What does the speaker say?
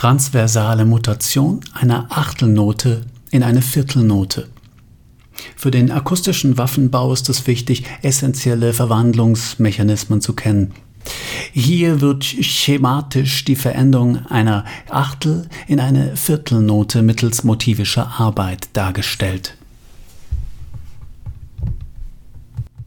transversale Mutation einer Achtelnote in eine Viertelnote. Für den akustischen Waffenbau ist es wichtig, essentielle Verwandlungsmechanismen zu kennen. Hier wird schematisch die Veränderung einer Achtel in eine Viertelnote mittels motivischer Arbeit dargestellt.